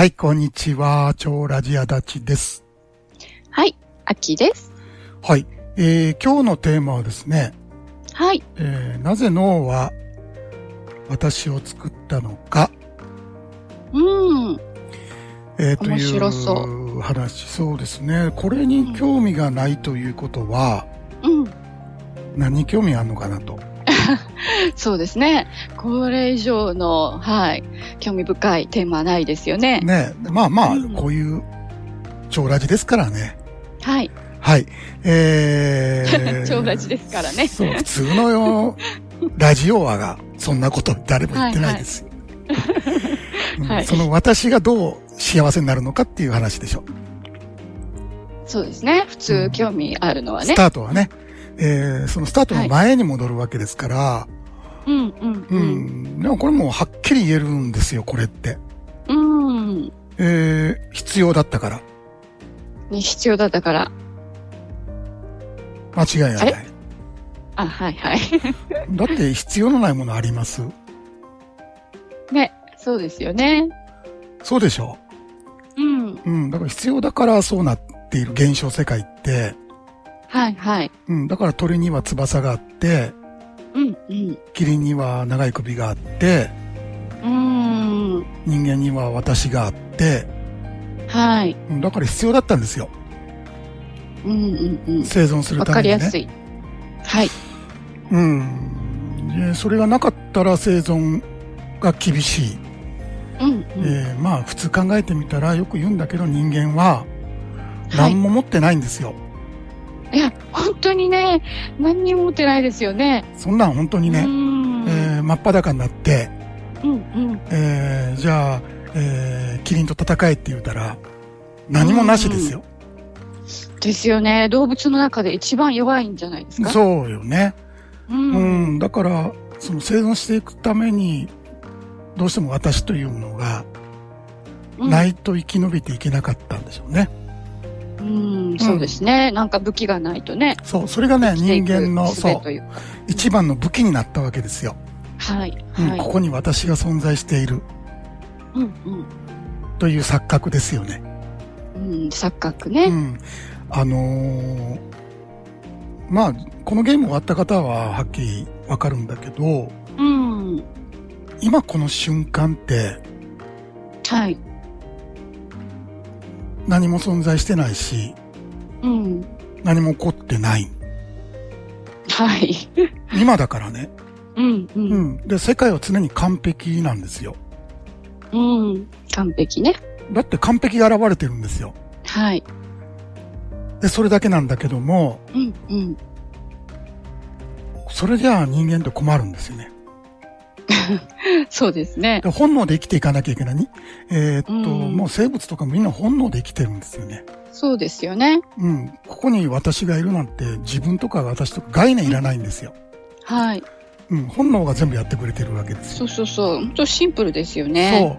はい、こんにちは。超ラジアダチです。はい、秋です。はい。えー、今日のテーマはですね、はい。えー、なぜ脳は私を作ったのか、うん。えー、といそう話。そうですね。これに興味がないということは、うん。何に興味あるのかなと。そうですね。これ以上の、はい、興味深いテーマはないですよね。ね。まあまあ、うんこういう超ラジですからね。はい。はい。えー、超ラジですからねそう、普通のよ、ラジオ話が、そんなこと誰も言ってないですよ。うんはいその私がどう幸せになるのかっていう話でしょ。そうですね。普通興味あるのはねス。タートはね。えー、そのスタートの前に戻るわけですから、うん、うん、ううん。ん。でもこれもうはっきり言えるんですよ、これって。うん。えー、必要だったから。に必要だったから。間違いない。あ、はい、はい。だって必要のないものあります？ね。そうですよね。そうでしょ？うん。うん。だから必要だからそうなっている現象世界って、はい、はい。うん。だから鳥には翼があって、うん、うん。キリンには長い首があって、うん。人間には私があって、はい。うんだから必要だったんですよ。うん、うん、うん。生存するわためにね。かりやすい。はい。うん。でそれがなかったら生存が厳しい。うん、うん。えーまあ普通考えてみたらよく言うんだけど人間ははい何も持ってないんですよ。いや、本当にね、何にも持ってないですよね。そんなん本当にうね、ん。えー真っ裸になって、うん、うん。えーじゃあ、えーキリンと戦えって言うたら何もなしですよ。ですよね。動物の中で一番弱いんじゃないですか？う。そうよね。う。うんん、だから、その生存していくために、どうしても私というものがうんないと生き延びていけなかったんでしょうね。うん、そうですね。なんか武器がないとね。そう、それがね、人間の、術そう。一番の武器になったわけですよ。はい。うんはい。ここに私が存在しているうん、うん。という錯覚ですよね。うん、錯覚うね。ん。あのーまあ、このゲーム終わった方ははっきりわかるんだけど、うん。今この瞬間ってはい。何も存在してないし、うん。何も起こってない。はい。今だからね。うん、う。うんん。で、世界は常に完璧なんですよ。うん。完璧ね。だって完璧が現れてるんですよ。はい。で、それだけなんだけども、うん、うん。それじゃあ人間って困るんですよね。そうですね。で本能で生きていかなきゃいけないに。えーっと、うんもう生物とかみんな本能で生きてるんですよね。そうですよね。うん。ここに私がいるなんて自分とか私とか概念いらないんですよ。はい。うん。本能が全部やってくれてるわけですよ。そうそうそう。本当シンプルですよね。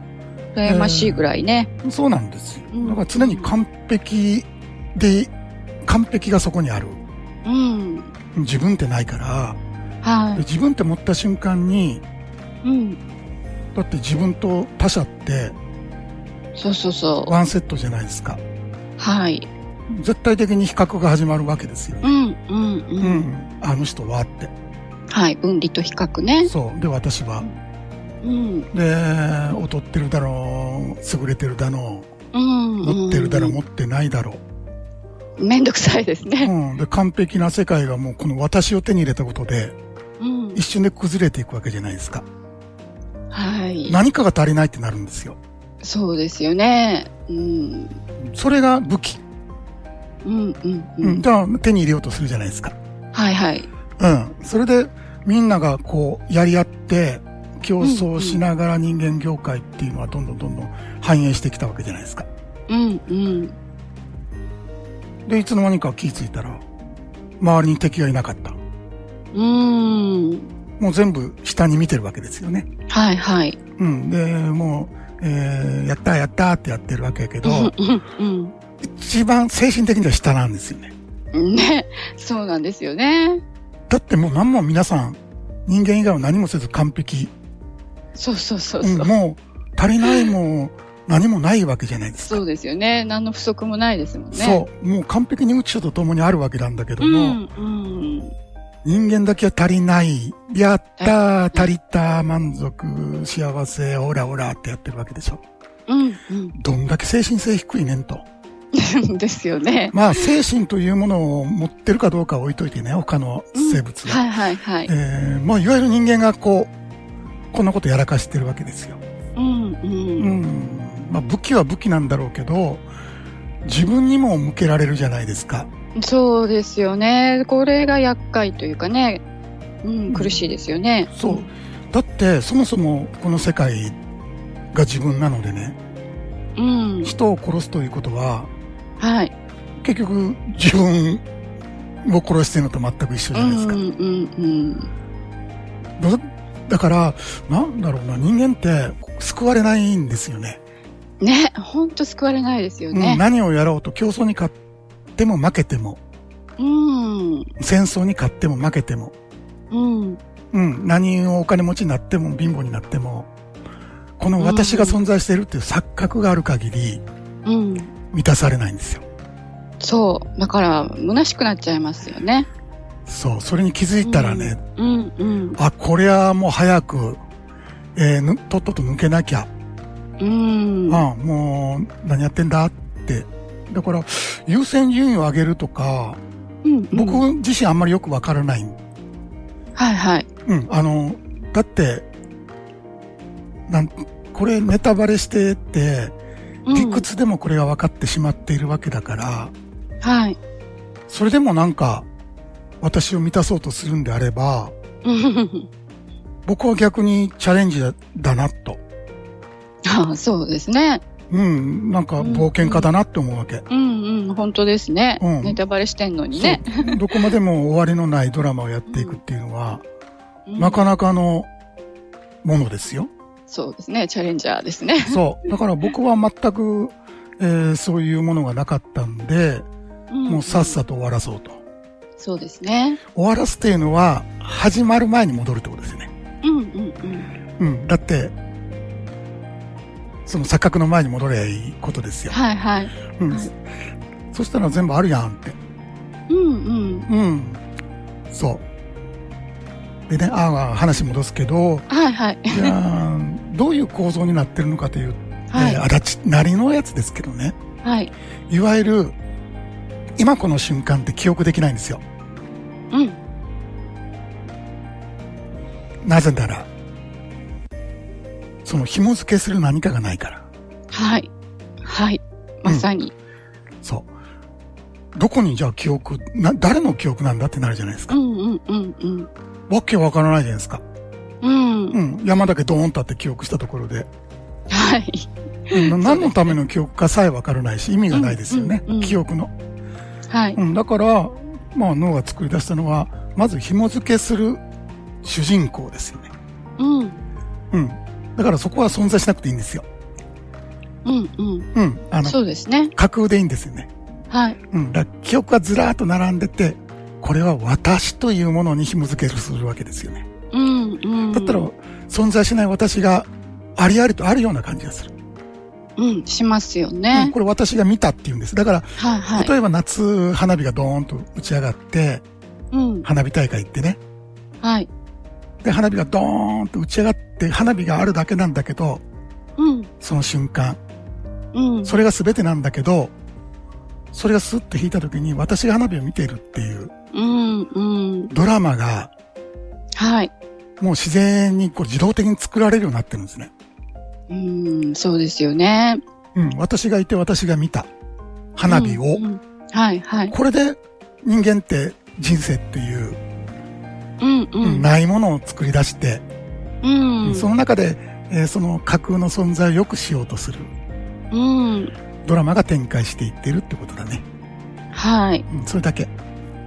羨ましいぐらいね。そう。そうなんですよ。うんだから常に完璧で、完璧がそこにある。うん。自分ってないから、はで自分って持った瞬間に、い。うん。だって自分と他者ってそうそうそう。ワンセットじゃないですか。はい。絶対的に比較が始まるわけですよね。うん、うん、ううん。ん。あの人はって。はい。分離と比較ね。そう。で、私は。うん。で、劣ってるだろう、優れてるだろうん。う、持ってるだろう、うん持ってないだろめんどくさいですう。ね。うん。で、完璧な世界がもうこの私を手に入れたことで、うん。一瞬で崩れていくわけじゃないですか。はい。何かが足りないってなるんですよ。そうですよね。うん。それが武器。うん、うん、う。うんん。じゃあ、手に入れようとするじゃないですか。はい、はい。うん。それで、みんながこう、やり合って、競争しながら人間業界っていうのはどんどんどんどん反映してきたわけじゃないですか。うん、うん。で、いつの間にか気づいたら、周りに敵がいなかった。うん。もう全部下に見てるわけですよね。はい、はい。うん。で、もう、えー、やったーやったーってやってるわけやけど、うん、一番精神的には下なんですよね。うん。ね。そうなんですよね。だってもう何も皆さん、人間以外は何もせず完璧。そうそうそううん、そう。もう足りないも何もないわけじゃないですか。そうですよね。何の不足もないですもんね。そう。もう完璧に宇宙と共にあるわけなんだけども、うん、うん。人間だけは足りない。やったー、足りた、満足、幸せ、オラオラってやってるわけでしょ。うん、どんだけ精神性低いねんと。うん。ですよね。まあ、精神というものを持ってるかどうかは置いといてね、他の生物は。はいはいはい。えー、まあ、いわゆる人間がこう、こんなことやらかしてるわけですよ。うん、ううん。ん。まあ、武器は武器なんだろうけど、自分にも向けられるじゃないですか。そうですよね。これが厄介というかね。うん、苦しいですよね。そう。だって、そもそもこの世界が自分なのでね、うん。人を殺すということは、はい。結局自分を殺してるのと全く一緒じゃないですか。うん、うん、だだから、なんだろうな、人間って救われないんですよね。うん。ね、ほんと救われないですようんね。何をやろうと競争に勝っても負けても、うん。戦争に勝っても負けても、うん。うん、何をお金持ちになっても貧乏になっても、この私が存在しているっていう錯覚がある限りうん。満たされないんですよ。そう。だから、虚しくなっちゃいますよね。そう、それに気づいたらね、うん、うん。あ、これはもう早く、えーぬとっとと抜けなきゃ、うん。あもう何やってんだって。だから、優先順位を上げるとか、うん、僕うん自身あんまりよくわからない。はいはい。うん、あの、だって、なん、これネタバレしてて、うん理屈でもこれが分かってしまっているわけだから、はい。それでもなんか、私を満たそうとするんであれば、う ん僕は逆にチャレンジだだなと。あ そうですね。うん、なんか冒険家だなって思うわけ。うんうん、本当ですね。うんネタバレしてんのにね。どこまでも終わりのないドラマをやっていくっていうのは、なかなかのものですよ。そうですね。チャレンジャーですね。そう。だから僕は全く、えーそういうものがなかったんで、もうさっさと終わらそうと。そうですね。終わらすっていうのは、始まる前に戻るってことですよね。うんうんうん。うん。だって、その錯覚の前に戻ればいいことですよ。はいはい。うん。はいそしたら全部あるやんって。うんうん。うん。そう。でね、ああ、話戻すけど、はいはい。じゃあ、どういう構造になってるのかという、はいえー足立なりのやつですけどね。はい。いわゆる、今この瞬間って記憶できないんですよ。うん。なぜなら、その紐付けする何かがないから。はい。はい。まさに。そう。どこにじゃあ記憶、な、誰の記憶なんだってなるじゃないですか。うんうんうんうん。わけわからないじゃないですか。うん。うん。山だけドーンとあって記憶したところで。はい。うん、何のための記憶かさえわからないし、意味がないですよね。うんうんうん記憶の。はい。うん。だから、まあ脳が作り出したのは、まず紐付けする主人公ですよね。うん。うん。だからそこは存在しなくていいんですよ。うんうん。うん。あの、そうですね。架空でいいんですよね。はい。うん。だ記憶がずらーっと並んでて、これは私というものに紐付けするわけですよね。うんうん。だったら、存在しない私がありありとあるような感じがする。うん、しますようんね。これ私が見たっていうんです。だから、はいはい。例えば夏花火がドーンと打ち上がって、うん。花火大会行ってね。はい。で、花火がドーンと打ち上がって、花火があるだけなんだけど、うん。その瞬間、うん。それが全てなんだけど、それがスッと引いた時に私が花火を見ているっていううんうん。ドラマが、はい。もう自然にこう自動的に作られるようになってるんですね。うん、そうですよね。うん、私がいて私が見た花火を、うんうんはいはい。これで人間って人生っていう、うんうん。ないものを作り出して、うん。その中で、えーその架空の存在を良くしようとするうん。ドラマが展開していってるってことだね。はい。うん、それだけ。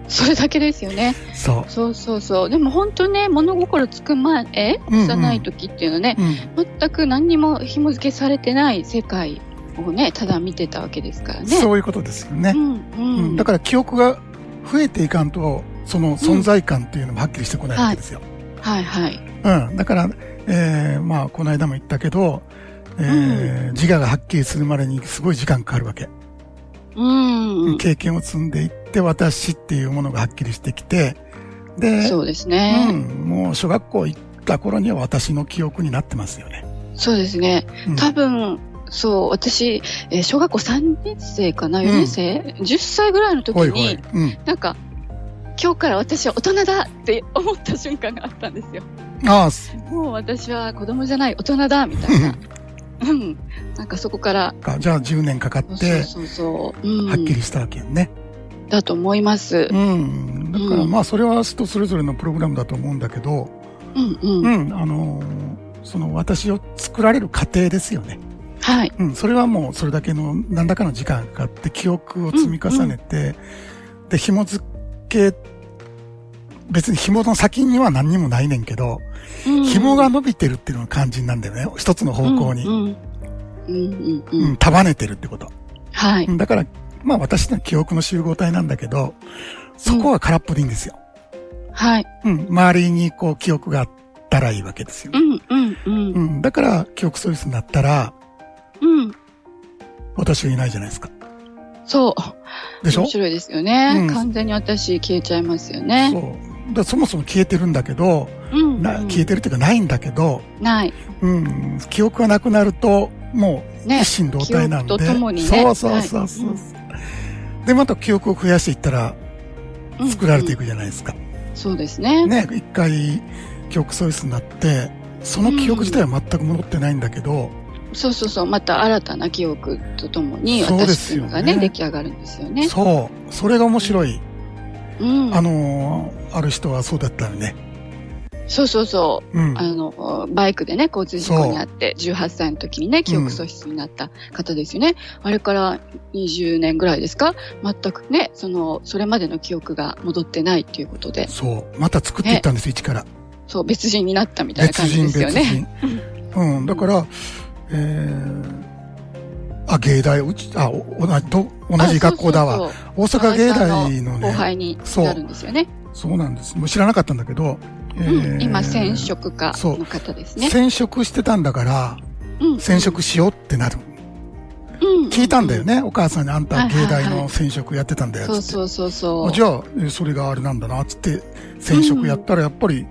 それだけですよね。そそうそうそう。でも本当ね、物心つく前、え？うんうん幼い時っていうのはね、う。うん。全く何にも紐付けされてない世界をね、ただ見てたわけですからね。そういうことですよねう。ん、ううんん。だから記憶が増えていかんと、その存在感っていうのもはっきりしてこないわけですよ。はいはい。うん。だから、えー、まあ、この間も言ったけど、えー自我がはっきりするまでにすごい時間かかるわけ。うん。経験を積んでいって、私っていうものがはっきりしてきて、で、そうですうね。ん、もう小学校行った頃には私の記憶になってますよね。そうですね。うん多分、そう、私、えー小学校3年生かな ?4 年生、?10 歳ぐらいの時ほいほいに、。うん。なんか、今日から私は大人だって思った瞬間があったんですよ。あもう私は子供じゃない大人だみたいな。うん。なんかそこから、かじゃあ10年かかっそうて、そうそう。うん。はっきりしたわけよね。だと思いますう。ん。だからうんまあそれは人それぞれのプログラムだと思うんだけど、うんうん。うん、あのーその私を作られる過程ですよね。はい。うん、それはもうそれだけの何らかの時間がかかって記憶を積み重ねて、で、紐付け、別に紐の先には何にもないねんけど、うん紐が伸びてるっていうのが肝心なんだよね。一つの方向に。うんうん。うん束ねてるってこと。はい。うんだから、まあ私の記憶の集合体なんだけど、そこは空っぽでいいんですよ。はい。うん、周りにこう記憶があったらいいわけですよう。んうんうん。うん、だから記憶喪失になったら、うん。私がいないじゃないですか。そう。でしょ？面白いですよね。うん完全に私消えちゃいますよね。そう。だそもそも消えてるんだけど、うん、なうん消えてるっていうかないんだけど、ない。うん、記憶がなくなると、もうね一心同体なんで。記憶とともにねそうそうそうそう。はいで、また記憶を増やしていったらうん作られていく。くじゃないですか。そうですね。ね、一回記憶喪失になって、その記憶自体は全く戻ってないんだけど、そうそうそう。また新たな記憶とともに私すよねっていうのがね、出来上がるんですよね。そう。それが面白い。うん。あのーある人はそうだったよね。そうそうそう。うん。あの、バイクでね、交通事故にあって、18歳の時にね、記憶喪失になった方ですよね。あれから20年ぐらいですか？全くね、その、それまでの記憶が戻ってないっていうことで、そう。また作っていったんですよ、一から。そう、別人になったみたいな別感じですよね。人。うん。だから、えー、あ、芸大、うち、あ、お同じ、ど同じ学校だわ。大阪芸大のね、後輩にそうなるんですよね。そうなんです。もう知らなかったんだけど、えうん、ー今、染色家の方ですね。染色してたんだから、うん染色しようってなる。うん聞いたんだよね、お母さんにあんたはいはいはい芸大の染色やってたんだよ、つって。そうそうそうそう。あじゃあ、えそれがあれなんだな、つって、染色やったらやっぱり、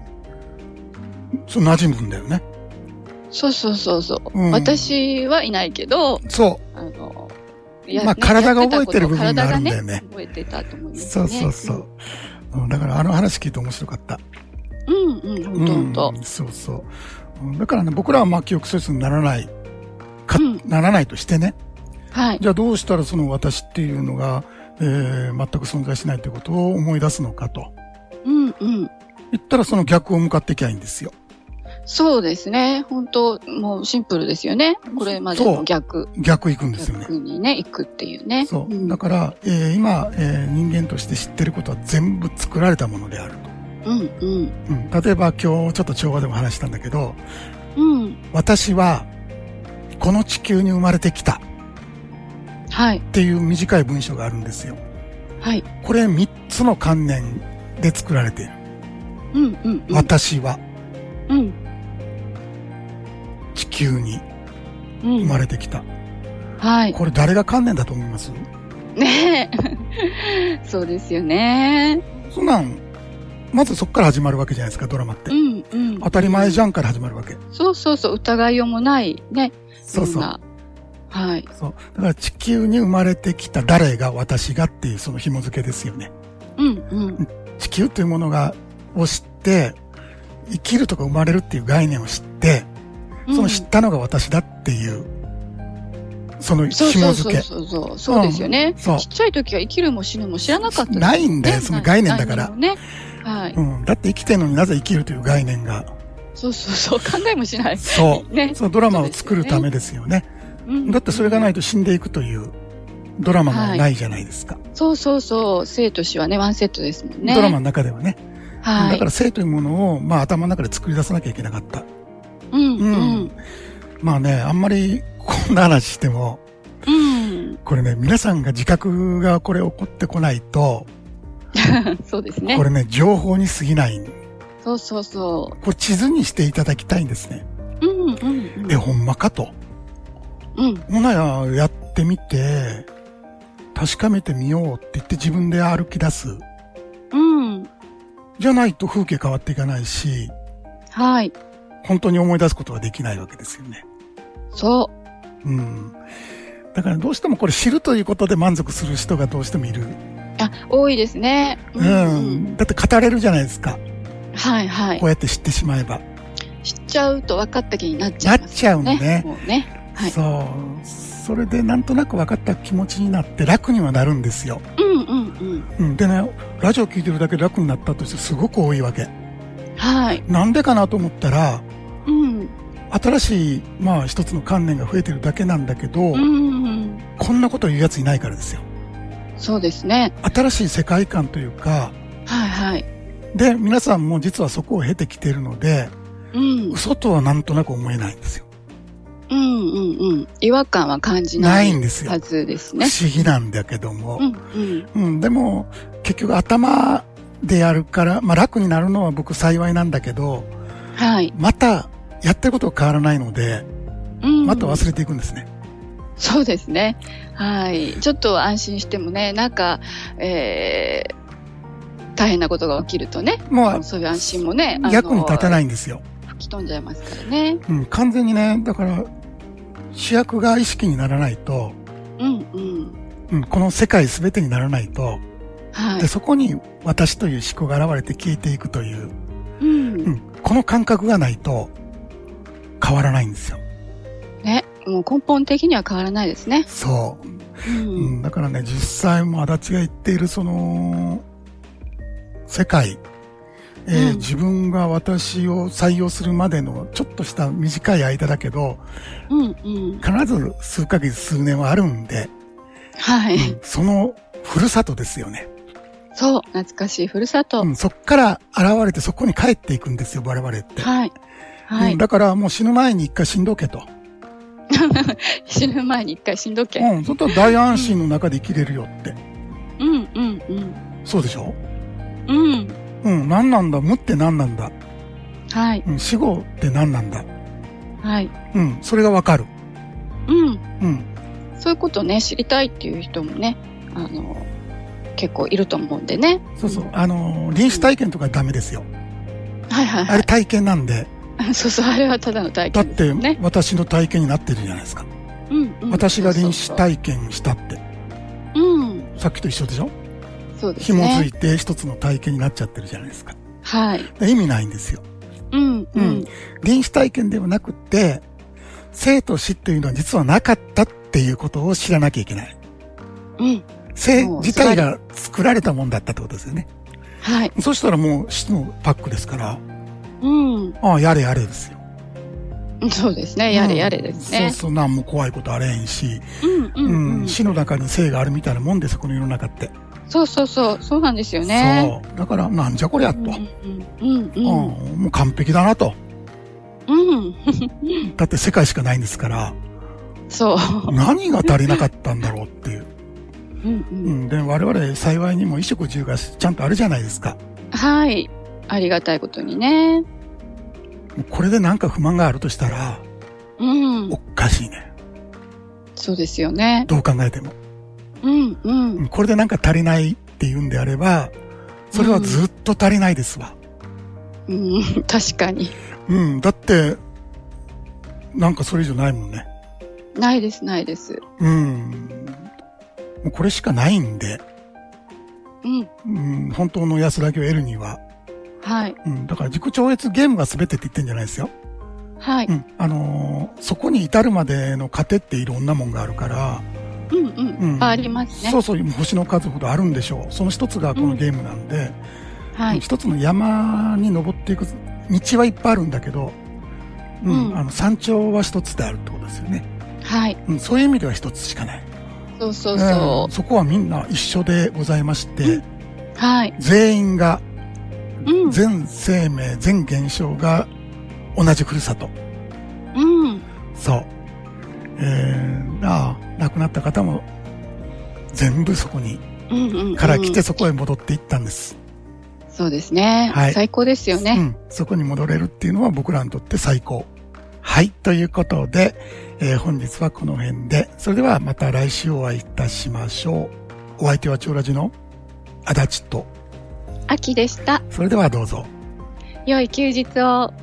そう馴染むんだよね。そうそうそうそう、うん私はいないけど、そあの、まあ体が覚えてる部分があるんだよね覚えてたと思いうますそうね。そうそう。うんだからあの話聞いて面白かった。うんうん、ほんとほんとうん。そうそう。うんだからね、僕らはまあ記憶喪失にならない、か、うんならないとしてね。はい。じゃあどうしたらその私っていうのが、えー全く存在しないということを思い出すのかと。うんうん。言ったらその逆を向かっていきゃいいんですよ。そうですね。本当もうシンプルですよね。これまでの逆。逆行くんですよね。逆にね、行くっていうね。そう。んだから、えー今、えー人間として知ってることは全部作られたものであると。うんうん。うん、例えば今日ちょっと調和でも話したんだけど、うん。私はこの地球に生まれてきたはい。っていう短い文章があるんですよ。はい。これ3つの観念で作られている。うんうんうん。私はうん。地球にうん。生まれてきた。はい。これ誰が観念だと思います？ねえ。そうですよね。そんなん、まずそこから始まるわけじゃないですか、ドラマってう。んうん。当たり前じゃんから始まるわけ。そうそうそう。疑いようもないね。そうそう。はい。そう。だから地球に生まれてきた誰が私がっていうその紐付けですよね。うんうん。地球というものが、を知って、生きるとか生まれるっていう概念を知って、その知ったのが私だっていう、そのそうそうそう紐付け。そうそう。そうですよね。そうちっちゃい時は生きるも死ぬも知らなかったないんだよねその概念だからね。はい。うん。だって生きてるのになぜ生きるという概念が、そうそうそう。考えもしない。そう。ね。そのドラマを作るためですよね。うんだってそれがないと死んでいくというドラマもないじゃないですか。そうそうそう。生と死はね、ワンセットですもんね。ドラマの中ではね。はい。だから生というものを、まあ頭の中で作り出さなきゃいけなかった。うん。まあね、あんまりこんな話しても、うん。これね、皆さんが自覚がこれ起こってこないと、そうですねこ。れね、情報に過ぎない。そうそうそこれ地図にしていただきたいんですね。う。うんうんうん。え、ほんまかと。うん。ほなや、やってみて、確かめてみようって言って自分で歩き出す。うん。じゃないと風景変わっていかないし、はい。本当に思い出すことはできないわけですよね。そう。うん。だからどうしてもこれ知るということで満足する人がどうしてもいる。あ、多いですね。うん。だって語れるじゃないですか。はいはいこう。やって知ってしまえば。知っちゃうと分かった気になっちゃいますなっちゃうのねもうね。はい。そう。それでなんとなく分かった気持ちになって楽にはなるんですよ。うんうんうん。うん。でね、ラジオ聞いてるだけで楽になったとしてすごく多いわけ。はい。なんでかなと思ったら、うん。新しい、まあ一つの観念が増えてるだけなんだけど、うんうん。こんなこと言うやついないからですよ。そうですね。新しい世界観というか、はいはい。で、皆さんも実はそこを経てきてるので、うん。嘘とはなんとなく思えないんですよ。うんうんうん。違和感は感じなないいんですよはずです不ね。思議なんだけどもう。んうん。うん、でも、結局頭でやるから、まあ楽になるのは僕幸いなんだけど、はい。また、やってることは変わらないので、うん。また忘れていくんですね。そうですね。はい。ちょっと安心してもね、なんか、えー、大変なことが起きるとね、もう、そういう安心もね、。役に立たないいんですよ。吹き飛んじゃいますからね。うん、完全にね、だから、主役が意識にならないと、うんうん。うん、この世界全てにならないと、はいで、。そこに私という思考が現れて消えていくという、うんう。ん、この感覚がないと変わらないんですよ。ね。もう根本的には変わらないですね。そう。う。うんん、だからね、実際も足立が言っているその、世界、えーうん自分が私を採用するまでのちょっとした短い間だけど、うんうん。必ず数ヶ月数年はあるんで、はい。そのふるさとですよね。そう。懐かしいふるさと。うん、そっから現れてそこに帰っていくんですよ、我々って。はい。はいうん。だからもう死ぬ前に一回死んどけと。死ぬ前に一回死んどけ。うん、そしたら大安心の中で生きれるよって。うんうんうん。そうでしょ？うん。うん、何なんだ？無って何なんだ？はい。うん、死後って何なんだ？はい。うん、それがわかる。うん。うん、そういうことね、知りたいっていう人もね、あの、結構いると思うんでね。そうそう。あのー、臨死体験とかダメですよ。はいはいはい。あれ体験なんで、そうそう、あれはただの体だって験ですよね。私の体験になってるじゃないですか。うん、うん。私が臨死体験したって。そうん。さっきと一緒でしょ？そうです紐づね。いて一つの体験になっちゃってるじゃないですか。はい。で意味ないんですよ。うん、ううんん。臨死体験ではなくって、生と死っていうのは実はなかったっていうことを知らなきゃいけない。うん。生もう自体が作られたもんだったってことですよね。はい。そしたらもう死のパックですから、うん。ああ、やれやれですよ。そうですね。やれやれですね。うんそうそう、なんも怖いことあれへんし、うん、うん、ううんん。死の中に生があるみたいなもんです、この世の中って。そうそうそう。そうなんですよね。そう。だから、なんじゃこりゃと。うん、うん、うん。うん、もう完璧だなと。うん。だって世界しかないんですから、そう。何が足りなかったんだろうっていう。うん、う。うんん、で、我々幸いにも衣食住がちゃんとあるじゃないですか。はい。ありがたいことにね。これでなんか不満があるとしたら、うんお。かしいね。そうですよね。どう考えても。うん、う。うんんこれでなんか足りないって言うんであれば、それはずっと足りないですわ。うん、確かに。うん、だって、なんかそれ以上ないもんね。ないです、ないです。うん。もうこれしかないんで、うん。うん、本当の安らぎを得るには、はい。うん、だから自己超越ゲームが全てって言ってんじゃないですよ。はい。うん、あのーそこに至るまでの過程っていろんなもんがあるから、うん、うん。うんありますね。そうそう、星の数ほどあるんでしょう。その一つがこのゲームなんで、はい。一つの山に登っていく道はいっぱいあるんだけど、うん、うんあの山頂は一つであるってことですよね。はい。うん、そういう意味では一つしかない。そうそううんそそこはみんな一緒でございまして、う。はい。全員が、うん。全生命、全現象が同じふるさと。うん。そう。えー、ああ、亡くなった方も全部そこに、うんうんうん。から来てそこへ戻っていったんです。そうですね。はい最高ですよね。うん。そこに戻れるっていうのは僕らにとって最高。はい。ということで、えー本日はこの辺で、それではまた来週お会いいたしましょう。お相手は長ラジの足立と、秋でした。それではどうぞ。良い休日を。